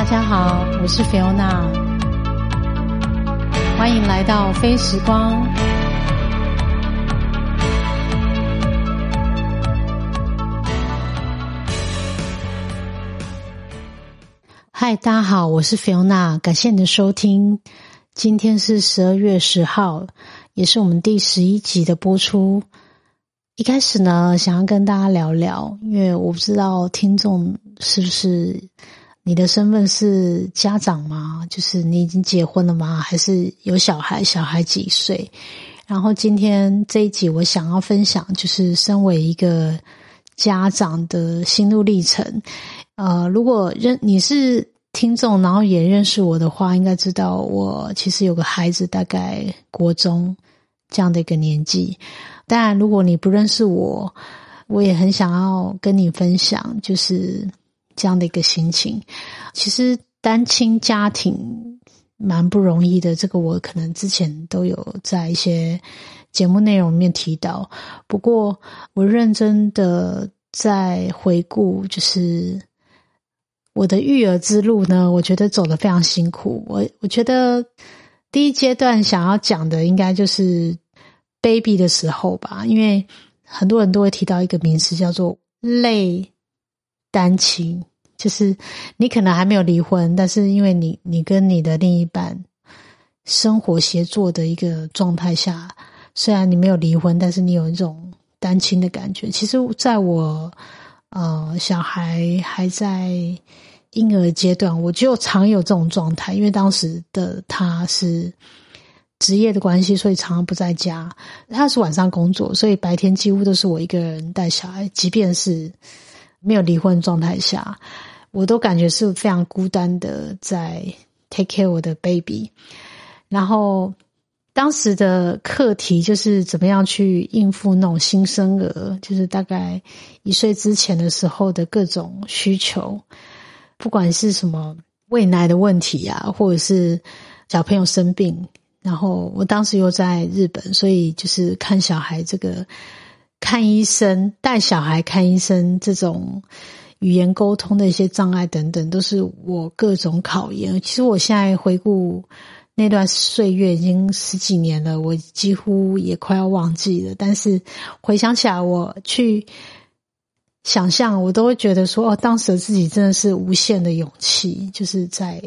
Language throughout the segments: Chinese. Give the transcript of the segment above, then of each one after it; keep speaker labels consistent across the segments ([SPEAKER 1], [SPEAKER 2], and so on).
[SPEAKER 1] 大家好，我是菲欧娜欢迎来到非时光。嗨，大家好，我是菲欧娜感谢你的收听。今天是十二月十号，也是我们第十一集的播出。一开始呢，想要跟大家聊聊，因为我不知道听众是不是你的身份是家长吗？就是你已经结婚了吗？还是有小孩？小孩几岁？然后今天这一集，我想要分享，就是身为一个家长的心路历程。呃，如果认你是听众，然后也认识我的话，应该知道我其实有个孩子，大概国中这样的一个年纪。当然，如果你不认识我，我也很想要跟你分享，就是这样的一个心情。其实单亲家庭蛮不容易的，这个我可能之前都有在一些节目内容里面提到。不过，我认真的在回顾，就是我的育儿之路呢，我觉得走得非常辛苦。我我觉得第一阶段想要讲的，应该就是。baby 的时候吧，因为很多人都会提到一个名词叫做“类单亲”，就是你可能还没有离婚，但是因为你你跟你的另一半生活协作的一个状态下，虽然你没有离婚，但是你有一种单亲的感觉。其实，在我呃小孩还在婴儿阶段，我就常有这种状态，因为当时的他是。职业的关系，所以常常不在家。他是晚上工作，所以白天几乎都是我一个人带小孩。即便是没有离婚状态下，我都感觉是非常孤单的，在 take care 我的 baby。然后当时的课题就是怎么样去应付那种新生儿，就是大概一岁之前的时候的各种需求，不管是什么喂奶的问题啊，或者是小朋友生病。然后我当时又在日本，所以就是看小孩这个看医生、带小孩看医生这种语言沟通的一些障碍等等，都是我各种考验。其实我现在回顾那段岁月，已经十几年了，我几乎也快要忘记了。但是回想起来，我去想象，我都会觉得说，哦，当时的自己真的是无限的勇气，就是在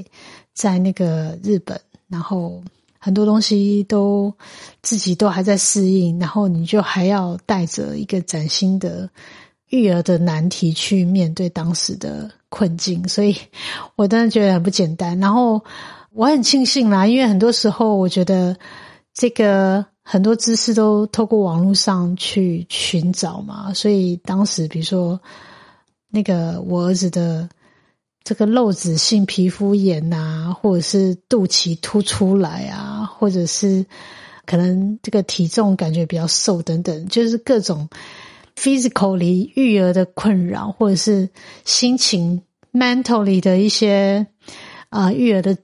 [SPEAKER 1] 在那个日本，然后。很多东西都自己都还在适应，然后你就还要带着一个崭新的育儿的难题去面对当时的困境，所以我真的觉得很不简单。然后我很庆幸啦，因为很多时候我觉得这个很多知识都透过网络上去寻找嘛，所以当时比如说那个我儿子的。这个漏子性皮肤炎呐，或者是肚脐凸出来啊，或者是可能这个体重感觉比较瘦等等，就是各种 physically 育儿的困扰，或者是心情 mentally 的一些啊育儿的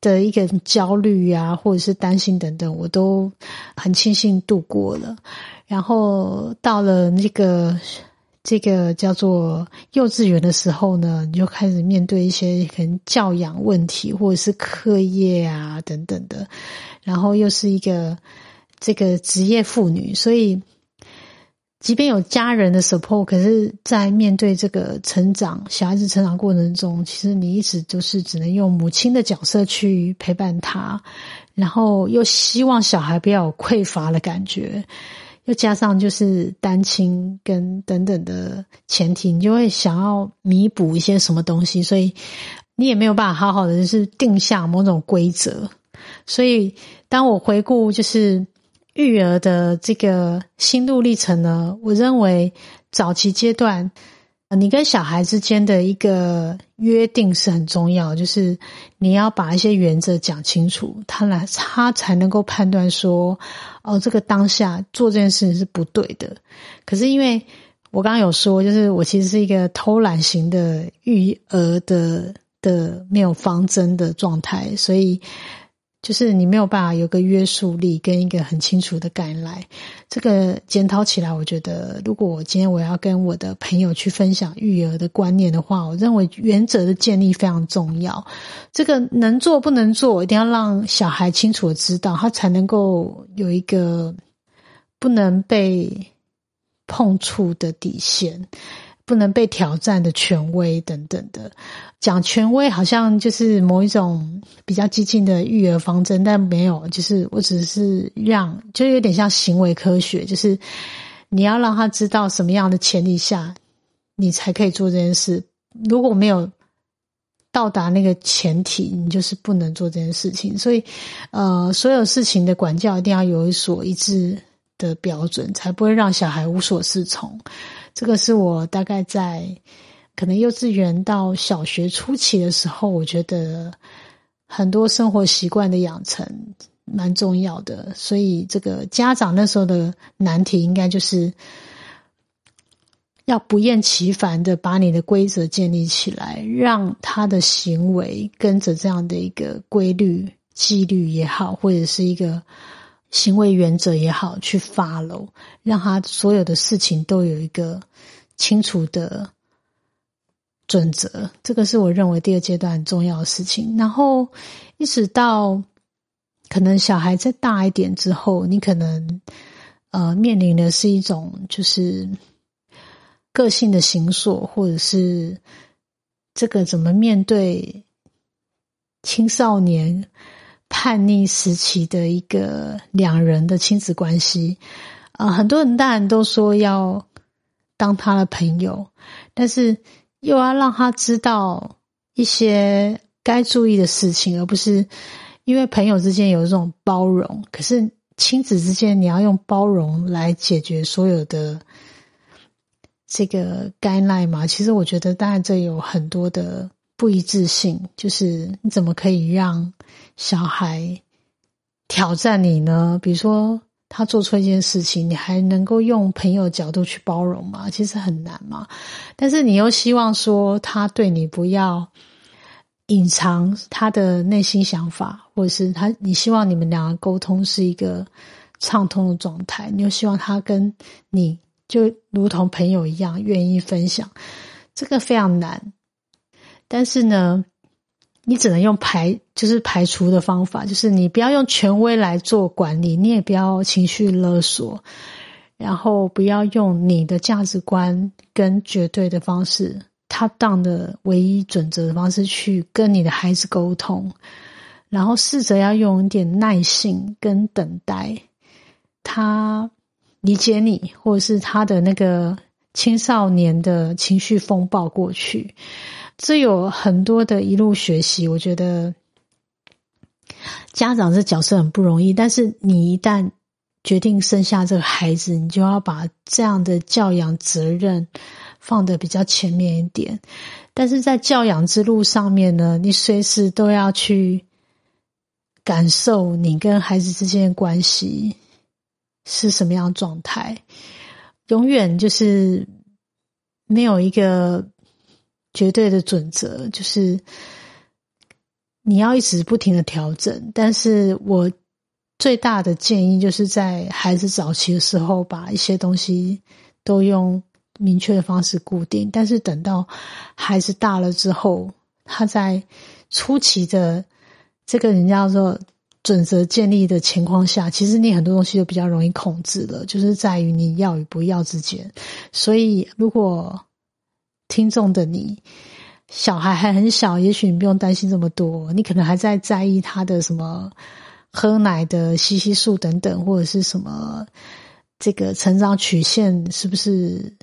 [SPEAKER 1] 的一个焦虑啊，或者是担心等等，我都很庆幸度过了。然后到了那个。这个叫做幼稚园的时候呢，你就开始面对一些可能教养问题，或者是课业啊等等的。然后又是一个这个职业妇女，所以即便有家人的 support，可是，在面对这个成长小孩子成长过程中，其实你一直都是只能用母亲的角色去陪伴他，然后又希望小孩不要有匮乏的感觉。又加上就是单亲跟等等的前提，你就会想要弥补一些什么东西，所以你也没有办法好好的就是定下某种规则。所以当我回顾就是育儿的这个心路历程呢，我认为早期阶段。你跟小孩之间的一个约定是很重要，就是你要把一些原则讲清楚，他来他才能够判断说，哦，这个当下做这件事情是不对的。可是因为我刚刚有说，就是我其实是一个偷懒型的育儿的的没有方针的状态，所以就是你没有办法有个约束力跟一个很清楚的感来。这个检讨起来，我觉得如果我今天我要跟我的朋友去分享育儿的观念的话，我认为原则的建立非常重要。这个能做不能做，一定要让小孩清楚的知道，他才能够有一个不能被碰触的底线。不能被挑战的权威等等的，讲权威好像就是某一种比较激进的育儿方针，但没有，就是我只是让，就有点像行为科学，就是你要让他知道什么样的前提下，你才可以做这件事。如果没有到达那个前提，你就是不能做这件事情。所以，呃，所有事情的管教一定要有一所一致的标准，才不会让小孩无所适从。这个是我大概在可能幼稚园到小学初期的时候，我觉得很多生活习惯的养成蛮重要的。所以，这个家长那时候的难题，应该就是要不厌其烦的把你的规则建立起来，让他的行为跟着这样的一个规律、纪律也好，或者是一个。行为原则也好，去 follow，让他所有的事情都有一个清楚的准则。这个是我认为第二阶段很重要的事情。然后一直到可能小孩再大一点之后，你可能呃面临的是一种就是个性的形塑，或者是这个怎么面对青少年。叛逆时期的一个两人的亲子关系，啊，很多人当然都说要当他的朋友，但是又要让他知道一些该注意的事情，而不是因为朋友之间有这种包容，可是亲子之间你要用包容来解决所有的这个该赖嘛？其实我觉得，当然这有很多的。不一致性，就是你怎么可以让小孩挑战你呢？比如说他做错一件事情，你还能够用朋友角度去包容吗？其实很难嘛。但是你又希望说他对你不要隐藏他的内心想法，或者是他你希望你们两个沟通是一个畅通的状态，你又希望他跟你就如同朋友一样愿意分享，这个非常难。但是呢，你只能用排，就是排除的方法，就是你不要用权威来做管理，你也不要情绪勒索，然后不要用你的价值观跟绝对的方式、他当的唯一准则的方式去跟你的孩子沟通，然后试着要用一点耐性跟等待，他理解你，或者是他的那个青少年的情绪风暴过去。这有很多的一路学习，我觉得家长这角色很不容易。但是你一旦决定生下这个孩子，你就要把这样的教养责任放得比较前面一点。但是在教养之路上面呢，你随时都要去感受你跟孩子之间的关系是什么样状态，永远就是没有一个。绝对的准则就是你要一直不停的调整，但是我最大的建议就是在孩子早期的时候，把一些东西都用明确的方式固定，但是等到孩子大了之后，他在初期的这个人叫做准则建立的情况下，其实你很多东西都比较容易控制了，就是在于你要与不要之间。所以如果听众的你，小孩还很小，也许你不用担心这么多。你可能还在在意他的什么喝奶的吸吸数等等，或者是什么这个成长曲线是不是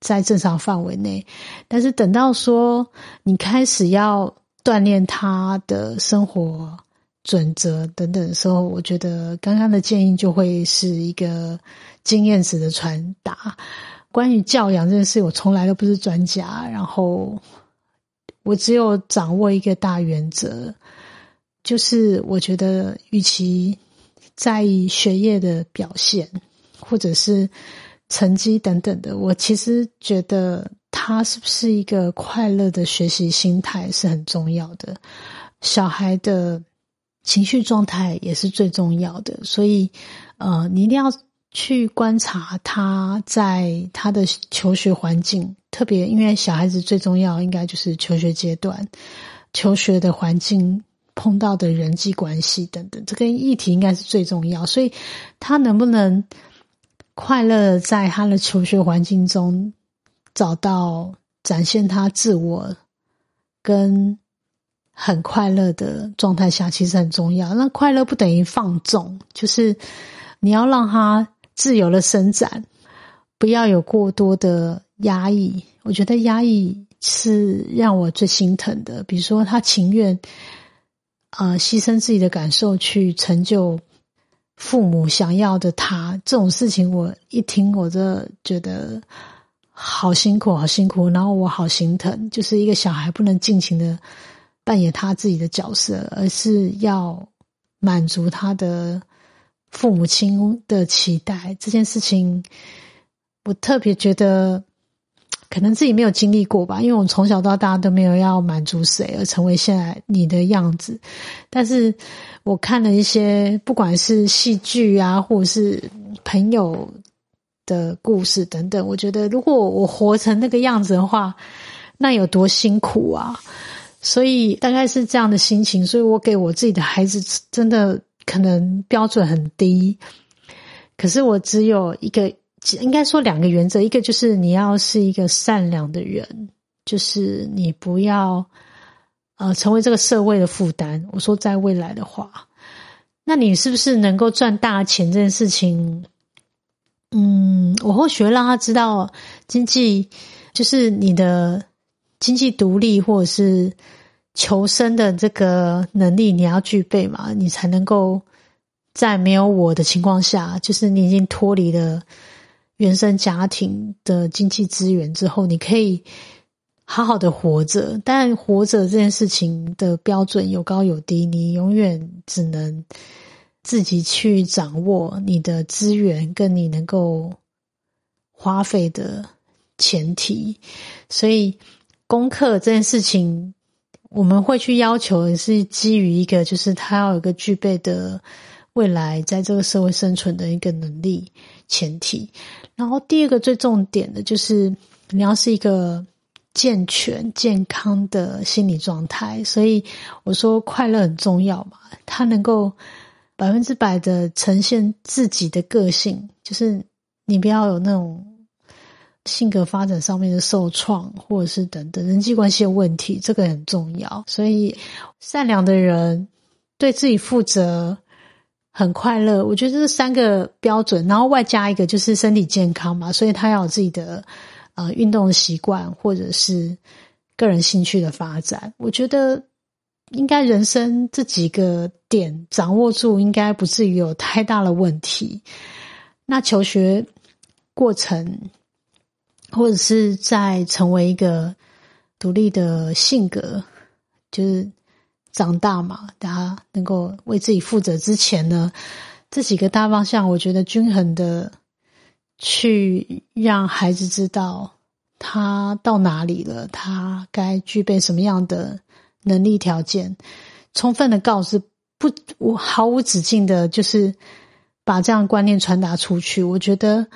[SPEAKER 1] 在正常范围内？但是等到说你开始要锻炼他的生活准则等等的时候，我觉得刚刚的建议就会是一个经验值的传达。关于教养这件事，我从来都不是专家。然后我只有掌握一个大原则，就是我觉得，与其在意学业的表现或者是成绩等等的，我其实觉得他是不是一个快乐的学习心态是很重要的。小孩的情绪状态也是最重要的。所以，呃，你一定要去观察他在他的求学环境，特别因为小孩子最重要应该就是求学阶段，求学的环境。碰到的人际关系等等，这个议题应该是最重要。所以，他能不能快乐在他的求学环境中找到展现他自我跟很快乐的状态下，其实很重要。那快乐不等于放纵，就是你要让他自由的伸展，不要有过多的压抑。我觉得压抑是让我最心疼的。比如说，他情愿。呃，牺牲自己的感受去成就父母想要的他，这种事情我一听，我就觉得好辛苦，好辛苦。然后我好心疼，就是一个小孩不能尽情的扮演他自己的角色，而是要满足他的父母亲的期待。这件事情，我特别觉得。可能自己没有经历过吧，因为我从小到大都没有要满足谁而成为现在你的样子。但是我看了一些，不管是戏剧啊，或者是朋友的故事等等，我觉得如果我活成那个样子的话，那有多辛苦啊！所以大概是这样的心情，所以我给我自己的孩子真的可能标准很低，可是我只有一个。应该说两个原则，一个就是你要是一个善良的人，就是你不要呃成为这个社会的负担。我说在未来的话，那你是不是能够赚大钱这件事情？嗯，我或许会让他知道经济就是你的经济独立或者是求生的这个能力，你要具备嘛，你才能够在没有我的情况下，就是你已经脱离了。原生家庭的经济资源之后，你可以好好的活着。但活着这件事情的标准有高有低，你永远只能自己去掌握你的资源，跟你能够花费的前提。所以，功课这件事情，我们会去要求，是基于一个，就是他要有个具备的未来在这个社会生存的一个能力前提。然后第二个最重点的就是你要是一个健全健康的心理状态，所以我说快乐很重要嘛。他能够百分之百的呈现自己的个性，就是你不要有那种性格发展上面的受创，或者是等等人际关系的问题，这个很重要。所以善良的人对自己负责。很快乐，我觉得这三个标准，然后外加一个就是身体健康嘛，所以他要有自己的呃运动习惯或者是个人兴趣的发展。我觉得应该人生这几个点掌握住，应该不至于有太大的问题。那求学过程或者是在成为一个独立的性格，就是。长大嘛，大家能够为自己负责之前呢，这几个大方向，我觉得均衡的去让孩子知道他到哪里了，他该具备什么样的能力条件，充分的告知，不无毫无止境的，就是把这样观念传达出去。我觉得，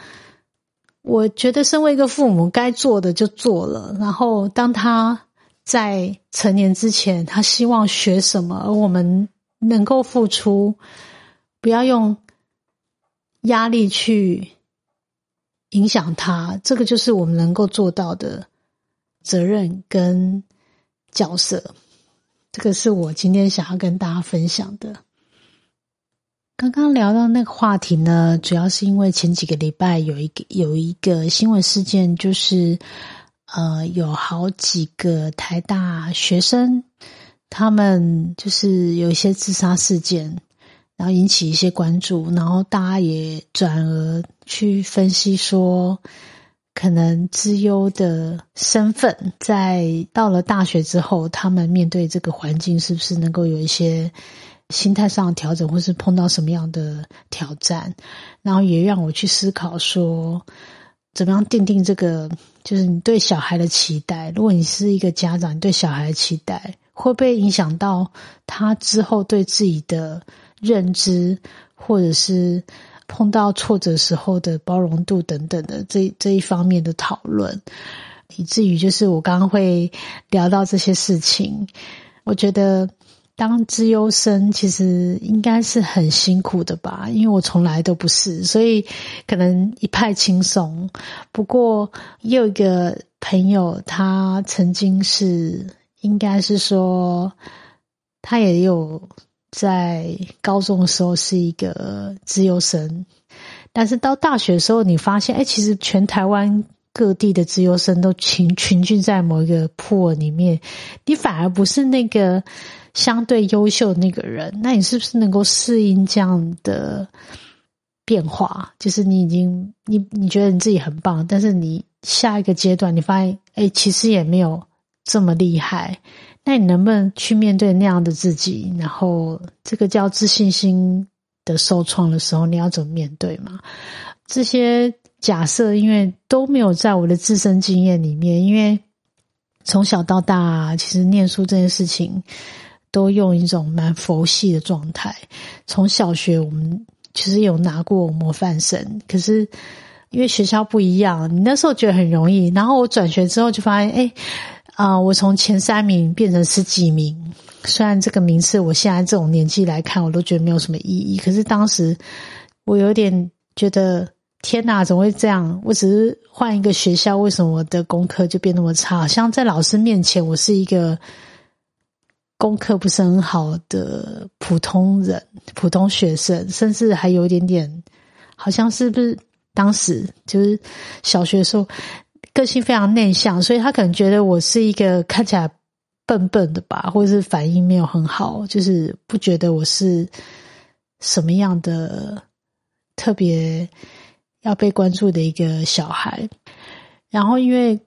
[SPEAKER 1] 我觉得身为一个父母，该做的就做了，然后当他。在成年之前，他希望学什么，而我们能够付出，不要用压力去影响他。这个就是我们能够做到的责任跟角色。这个是我今天想要跟大家分享的。刚刚聊到那个话题呢，主要是因为前几个礼拜有一个有一个新闻事件，就是。呃，有好几个台大学生，他们就是有一些自杀事件，然后引起一些关注，然后大家也转而去分析说，可能资优的身份，在到了大学之后，他们面对这个环境，是不是能够有一些心态上的调整，或是碰到什么样的挑战？然后也让我去思考说。怎么样定定这个？就是你对小孩的期待。如果你是一个家长，你对小孩的期待，会不会影响到他之后对自己的认知，或者是碰到挫折时候的包容度等等的这这一方面的讨论，以至于就是我刚刚会聊到这些事情，我觉得。当资优生其实应该是很辛苦的吧，因为我从来都不是，所以可能一派轻松。不过也有一个朋友，他曾经是，应该是说，他也有在高中的时候是一个资优生，但是到大学的时候，你发现，哎，其实全台湾各地的资优生都群群聚在某一个铺里面，你反而不是那个。相对优秀的那个人，那你是不是能够适应这样的变化？就是你已经你你觉得你自己很棒，但是你下一个阶段你发现，哎，其实也没有这么厉害。那你能不能去面对那样的自己？然后这个叫自信心的受创的时候，你要怎么面对嘛？这些假设，因为都没有在我的自身经验里面，因为从小到大，其实念书这件事情。都用一种蛮佛系的状态。从小学我们其实有拿过模范生，可是因为学校不一样，你那时候觉得很容易。然后我转学之后就发现，哎，啊，我从前三名变成十几名。虽然这个名次我现在这种年纪来看，我都觉得没有什么意义。可是当时我有点觉得，天哪，怎么会这样？我只是换一个学校，为什么我的功课就变那么差？好像在老师面前，我是一个。功课不是很好的普通人、普通学生，甚至还有一点点，好像是不是当时就是小学的时候，个性非常内向，所以他可能觉得我是一个看起来笨笨的吧，或者是反应没有很好，就是不觉得我是什么样的特别要被关注的一个小孩。然后因为。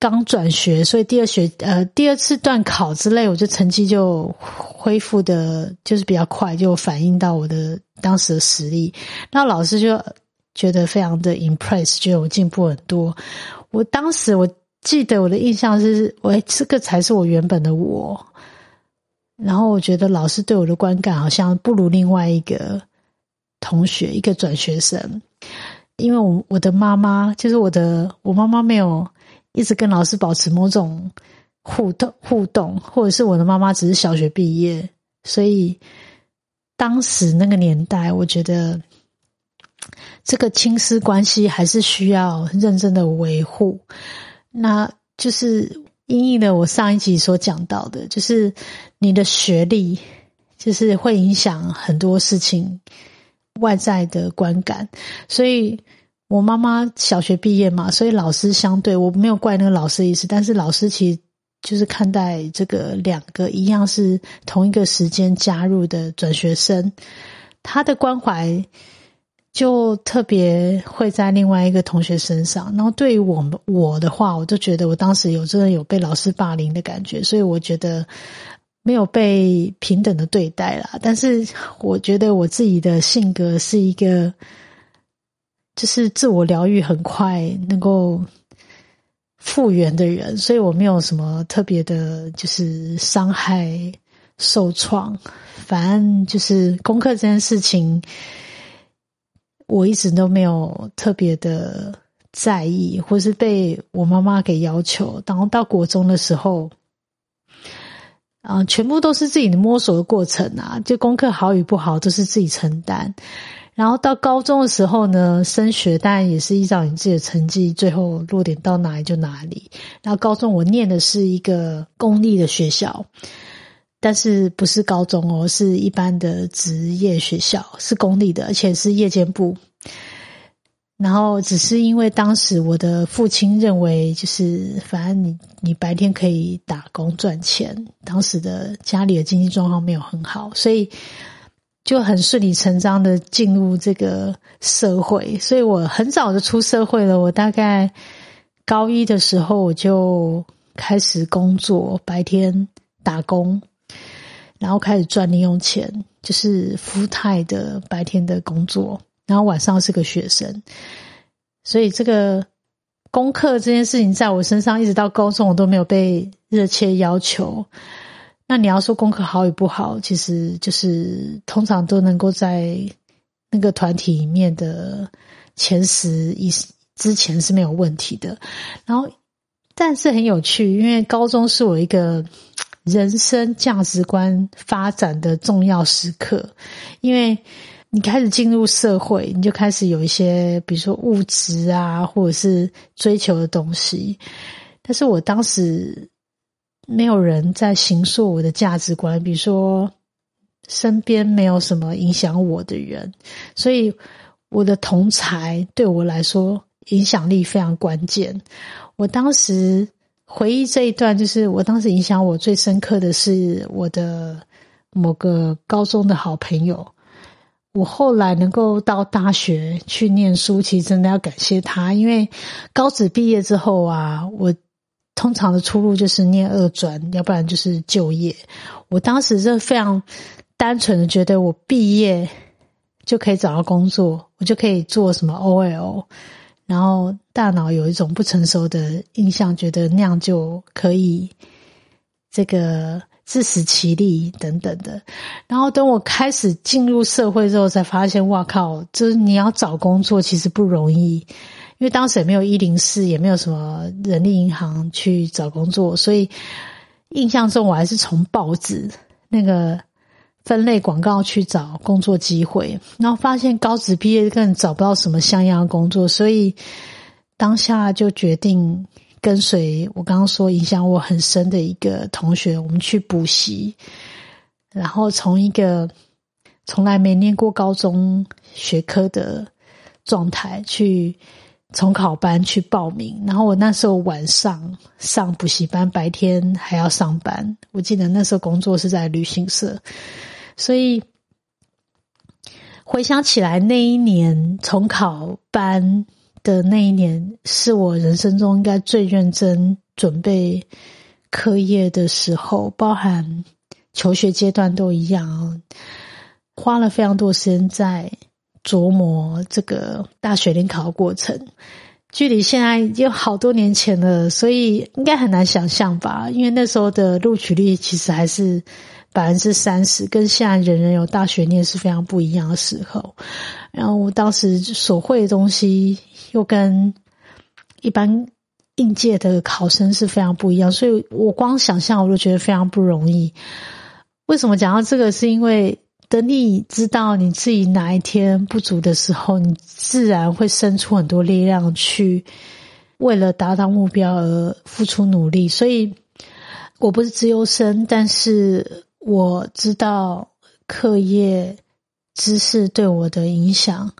[SPEAKER 1] 刚转学，所以第二学呃第二次段考之类，我就成绩就恢复的，就是比较快，就反映到我的当时的实力。那老师就觉得非常的 impress，觉得我进步很多。我当时我记得我的印象是，喂，这个才是我原本的我。然后我觉得老师对我的观感好像不如另外一个同学，一个转学生，因为我我的妈妈就是我的我妈妈没有。一直跟老师保持某种互动互动，或者是我的妈妈只是小学毕业，所以当时那个年代，我觉得这个亲师关系还是需要认真的维护。那就是因应了我上一集所讲到的，就是你的学历，就是会影响很多事情外在的观感，所以。我妈妈小学毕业嘛，所以老师相对我没有怪那个老师意思，但是老师其实就是看待这个两个一样是同一个时间加入的转学生，他的关怀就特别会在另外一个同学身上。然后对于我们我的话，我就觉得我当时有真的有被老师霸凌的感觉，所以我觉得没有被平等的对待啦。但是我觉得我自己的性格是一个。就是自我疗愈很快，能够复原的人，所以我没有什么特别的，就是伤害、受创。反正就是功课这件事情，我一直都没有特别的在意，或是被我妈妈给要求。然后到国中的时候，啊，全部都是自己的摸索的过程啊，就功课好与不好都是自己承担。然后到高中的时候呢，升学当然也是依照你自己的成绩，最后落点到哪里就哪里。然后高中我念的是一个公立的学校，但是不是高中哦，是一般的职业学校，是公立的，而且是夜间部。然后只是因为当时我的父亲认为，就是反正你你白天可以打工赚钱，当时的家里的经济状况没有很好，所以。就很顺理成章的进入这个社会，所以我很早就出社会了。我大概高一的时候我就开始工作，白天打工，然后开始赚零用钱，就是富泰的白天的工作，然后晚上是个学生。所以这个功课这件事情，在我身上一直到高中，我都没有被热切要求。那你要说功课好与不好，其实就是通常都能够在那个团体里面的前十以之前是没有问题的。然后，但是很有趣，因为高中是我一个人生价值观发展的重要时刻，因为你开始进入社会，你就开始有一些，比如说物质啊，或者是追求的东西。但是我当时。没有人在形塑我的价值观，比如说身边没有什么影响我的人，所以我的同才对我来说影响力非常关键。我当时回忆这一段，就是我当时影响我最深刻的是我的某个高中的好朋友。我后来能够到大学去念书，其实真的要感谢他，因为高职毕业之后啊，我。通常的出路就是念二专，要不然就是就业。我当时是非常单纯的觉得，我毕业就可以找到工作，我就可以做什么 OL。然后大脑有一种不成熟的印象，觉得那样就可以这个自食其力等等的。然后等我开始进入社会之后，才发现，哇靠，就是你要找工作其实不容易。因为当时也没有一零四，也没有什么人力银行去找工作，所以印象中我还是从报纸那个分类广告去找工作机会，然后发现高职毕业更找不到什么像样的工作，所以当下就决定跟随我刚刚说影响我很深的一个同学，我们去补习，然后从一个从来没念过高中学科的状态去。从考班去报名，然后我那时候晚上上补习班，白天还要上班。我记得那时候工作是在旅行社，所以回想起来，那一年重考班的那一年，是我人生中应该最认真准备课业的时候，包含求学阶段都一样，花了非常多时间在。琢磨这个大学联考的过程，距离现在有好多年前了，所以应该很难想象吧？因为那时候的录取率其实还是百分之三十，跟现在人人有大学念是非常不一样的时候。然后我当时所会的东西又跟一般应届的考生是非常不一样，所以我光想象我都觉得非常不容易。为什么讲到这个？是因为。等你知道你自己哪一天不足的时候，你自然会生出很多力量去为了达到目标而付出努力。所以，我不是自由生，但是我知道课业知识对我的影响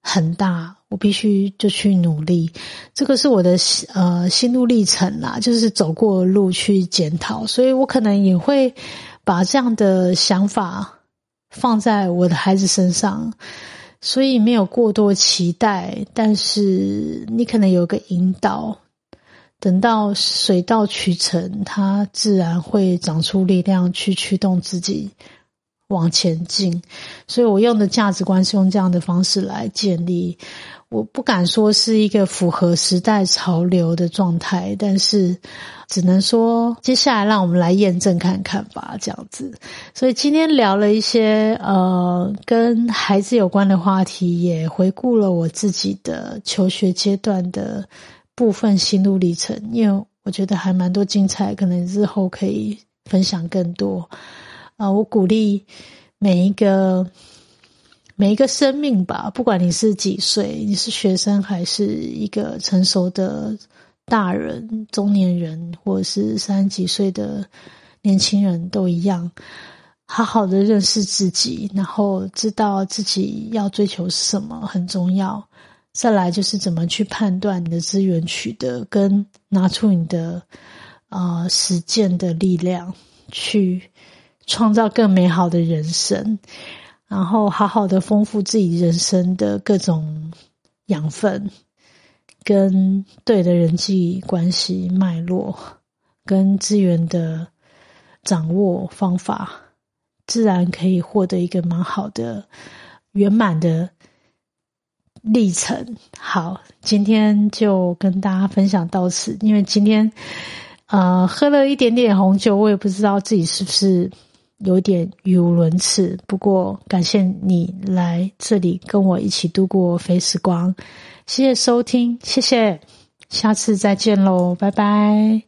[SPEAKER 1] 很大，我必须就去努力。这个是我的呃心路历程啦，就是走过路去检讨，所以我可能也会把这样的想法。放在我的孩子身上，所以没有过多期待，但是你可能有个引导，等到水到渠成，它自然会长出力量去驱动自己往前进。所以我用的价值观是用这样的方式来建立。我不敢说是一个符合时代潮流的状态，但是只能说接下来让我们来验证看看吧，这样子。所以今天聊了一些呃跟孩子有关的话题，也回顾了我自己的求学阶段的部分心路历程，因为我觉得还蛮多精彩，可能日后可以分享更多。啊，我鼓励每一个。每一个生命吧，不管你是几岁，你是学生还是一个成熟的大人、中年人，或者是三十几岁的年轻人，都一样，好好的认识自己，然后知道自己要追求什么很重要。再来就是怎么去判断你的资源取得，跟拿出你的啊实践的力量，去创造更美好的人生。然后好好的丰富自己人生的各种养分，跟对的人际关系脉络，跟资源的掌握方法，自然可以获得一个蛮好的圆满的历程。好，今天就跟大家分享到此，因为今天呃，喝了一点点红酒，我也不知道自己是不是有点语无伦次。不过，感谢你来这里跟我一起度过非时光，谢谢收听，谢谢，下次再见喽，拜拜。